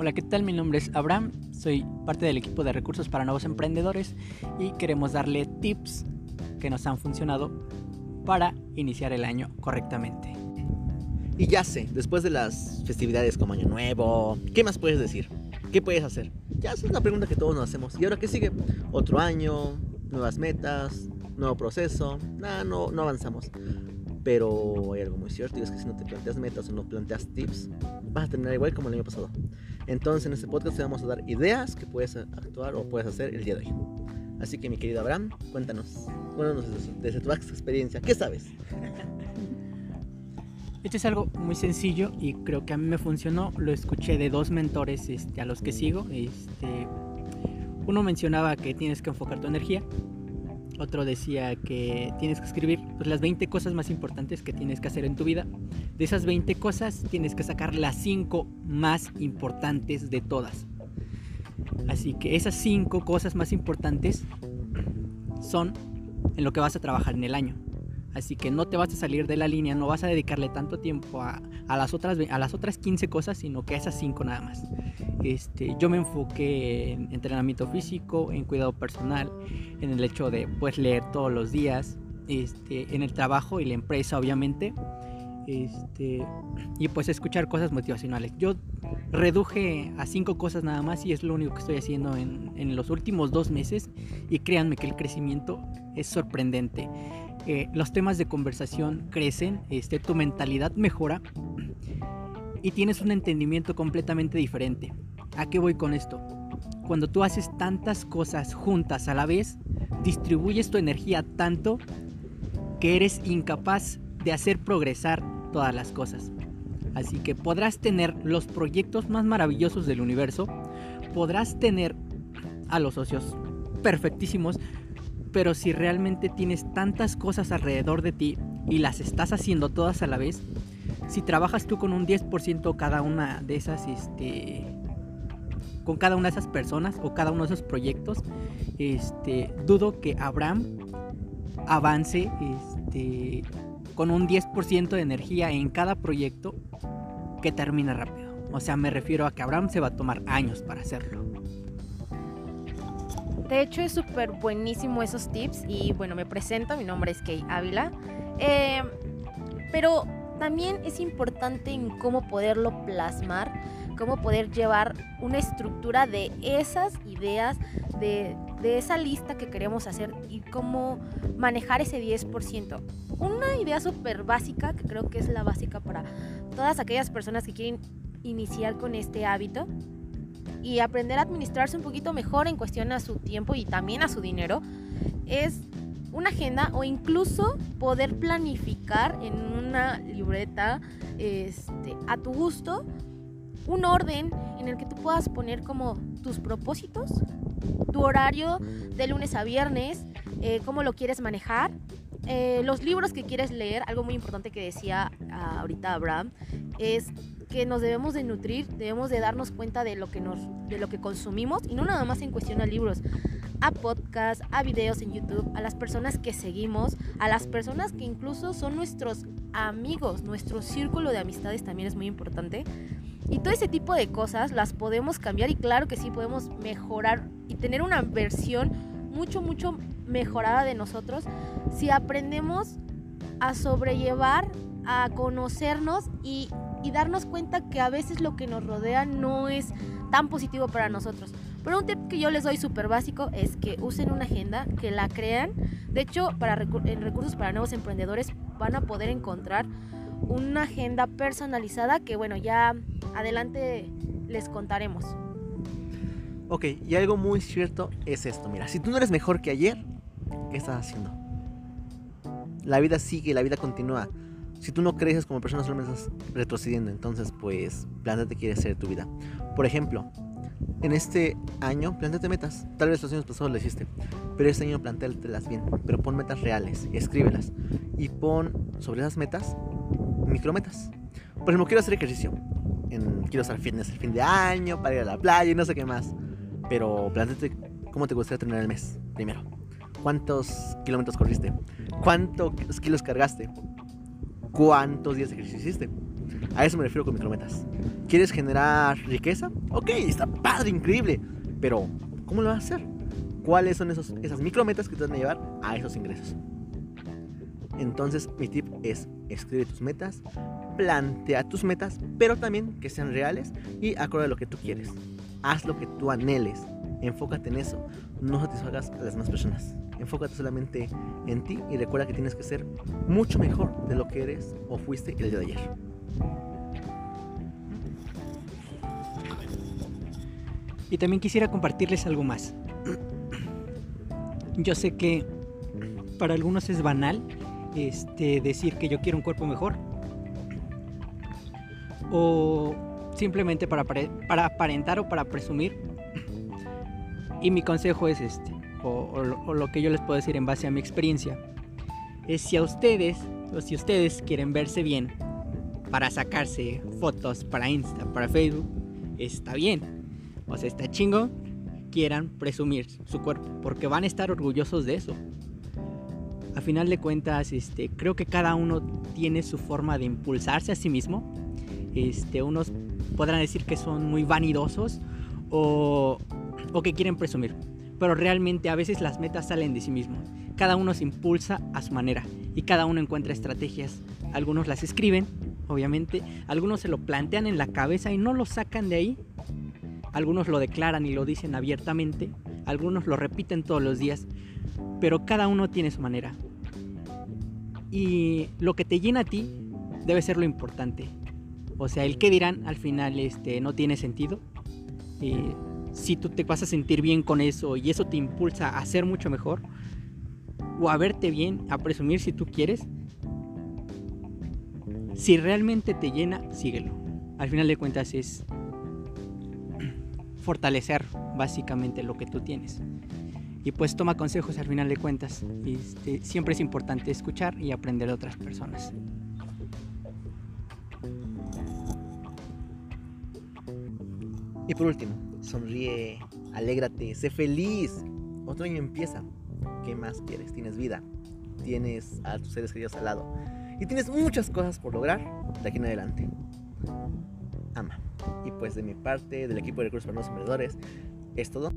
Hola, ¿qué tal? Mi nombre es Abraham, soy parte del equipo de recursos para nuevos emprendedores y queremos darle tips que nos han funcionado para iniciar el año correctamente. Y ya sé, después de las festividades como Año Nuevo, ¿qué más puedes decir? ¿Qué puedes hacer? Ya esa es la pregunta que todos nos hacemos. ¿Y ahora qué sigue? Otro año, nuevas metas, nuevo proceso. Nada, no, no avanzamos. Pero hay algo muy cierto y es que si no te planteas metas o no planteas tips, vas a terminar igual como el año pasado. Entonces en este podcast te vamos a dar ideas que puedes actuar o puedes hacer el día de hoy. Así que mi querido Abraham, cuéntanos, cuéntanos desde, tu experiencia, ¿qué sabes? Esto es algo muy sencillo y creo que a mí me funcionó. Lo escuché de dos mentores este, a los que sigo. Este, uno mencionaba que tienes que enfocar tu energía otro decía que tienes que escribir pues, las 20 cosas más importantes que tienes que hacer en tu vida. De esas 20 cosas tienes que sacar las 5 más importantes de todas. Así que esas 5 cosas más importantes son en lo que vas a trabajar en el año. Así que no te vas a salir de la línea, no vas a dedicarle tanto tiempo a, las, otras, a las otras 15 cosas, sino que a esas 5 nada más. Este, yo me enfoqué en entrenamiento físico, en cuidado personal, en el hecho de pues, leer todos los días, este, en el trabajo y la empresa obviamente. Este, y pues escuchar cosas motivacionales. Yo reduje a cinco cosas nada más y es lo único que estoy haciendo en, en los últimos dos meses y créanme que el crecimiento es sorprendente. Eh, los temas de conversación crecen, este, tu mentalidad mejora y tienes un entendimiento completamente diferente. ¿A qué voy con esto? Cuando tú haces tantas cosas juntas a la vez, distribuyes tu energía tanto que eres incapaz de hacer progresar todas las cosas. Así que podrás tener los proyectos más maravillosos del universo, podrás tener a los socios perfectísimos, pero si realmente tienes tantas cosas alrededor de ti y las estás haciendo todas a la vez, si trabajas tú con un 10% cada una de esas, este, con cada una de esas personas o cada uno de esos proyectos, este, dudo que Abraham avance este, con un 10% de energía en cada proyecto que termine rápido. O sea, me refiero a que Abraham se va a tomar años para hacerlo. De hecho, es súper buenísimo esos tips. Y bueno, me presento, mi nombre es Kay Ávila. Eh, pero también es importante en cómo poderlo plasmar, cómo poder llevar una estructura de esas ideas, de, de esa lista que queremos hacer y cómo manejar ese 10%. Una idea súper básica, que creo que es la básica para todas aquellas personas que quieren iniciar con este hábito, y aprender a administrarse un poquito mejor en cuestión a su tiempo y también a su dinero es una agenda o incluso poder planificar en una libreta este, a tu gusto un orden en el que tú puedas poner como tus propósitos, tu horario de lunes a viernes, eh, cómo lo quieres manejar, eh, los libros que quieres leer, algo muy importante que decía ah, ahorita Abraham, es que nos debemos de nutrir, debemos de darnos cuenta de lo que nos de lo que consumimos y no nada más en cuestión a libros, a podcasts, a videos en YouTube, a las personas que seguimos, a las personas que incluso son nuestros amigos, nuestro círculo de amistades también es muy importante. Y todo ese tipo de cosas las podemos cambiar y claro que sí podemos mejorar y tener una versión mucho, mucho mejorada de nosotros si aprendemos a sobrellevar, a conocernos y y darnos cuenta que a veces lo que nos rodea no es tan positivo para nosotros. Pero un tip que yo les doy súper básico es que usen una agenda, que la crean. De hecho, para en recursos para nuevos emprendedores van a poder encontrar una agenda personalizada que bueno, ya adelante les contaremos. Ok, y algo muy cierto es esto. Mira, si tú no eres mejor que ayer, ¿qué estás haciendo? La vida sigue, la vida continúa si tú no creces como persona, solamente estás retrocediendo. Entonces, pues, quieres hacer de tu vida. Por ejemplo, en este año, plantate metas. Tal vez los años pasados lo hiciste, pero este año plantéatelas bien. Pero pon metas reales, escríbelas. Y pon sobre esas metas micrometas. Por ejemplo, quiero hacer ejercicio. En, quiero hacer fitness el fin de año, para ir a la playa y no sé qué más. Pero plantate cómo te gustaría terminar el mes, primero. ¿Cuántos kilómetros corriste? ¿Cuántos kilos cargaste? Cuántos días de ejercicio hiciste. A eso me refiero con micrometas. ¿Quieres generar riqueza? Ok, está padre, increíble. Pero, ¿cómo lo vas a hacer? ¿Cuáles son esos, esas micrometas que te van a llevar a esos ingresos? Entonces, mi tip es escribe tus metas, plantea tus metas, pero también que sean reales y acorde a lo que tú quieres. Haz lo que tú anheles. Enfócate en eso. No satisfagas a las demás personas. Enfócate solamente en ti y recuerda que tienes que ser mucho mejor de lo que eres o fuiste el día de ayer. Y también quisiera compartirles algo más. Yo sé que para algunos es banal este, decir que yo quiero un cuerpo mejor. O simplemente para, para aparentar o para presumir. Y mi consejo es este, o, lo que yo les puedo decir en base a mi experiencia, es si a ustedes, o si ustedes quieren verse bien para sacarse fotos para Insta, para Facebook, está bien. O sea, está chingo quieran presumir su cuerpo, porque van a estar orgullosos de eso a final de cuentas, este, creo que cada uno tiene su forma de impulsarse a sí mismo. Este, unos podrán decir que son muy vanidosos o, o que quieren presumir, pero realmente a veces las metas salen de sí mismo. Cada uno se impulsa a su manera y cada uno encuentra estrategias. Algunos las escriben, obviamente, algunos se lo plantean en la cabeza y no lo sacan de ahí. Algunos lo declaran y lo dicen abiertamente, algunos lo repiten todos los días, pero cada uno tiene su manera. Y lo que te llena a ti debe ser lo importante. O sea, el que dirán al final este, no tiene sentido. Eh, si tú te vas a sentir bien con eso y eso te impulsa a ser mucho mejor, o a verte bien, a presumir si tú quieres, si realmente te llena, síguelo. Al final de cuentas es fortalecer básicamente lo que tú tienes y pues toma consejos al final de cuentas. Este, siempre es importante escuchar y aprender de otras personas. Y por último, sonríe, alégrate, sé feliz. Otro año empieza. ¿Qué más quieres? Tienes vida, tienes a tus seres queridos al lado y tienes muchas cosas por lograr de aquí en adelante. Ama. Y pues de mi parte, del equipo de recursos para los emprendedores, es todo.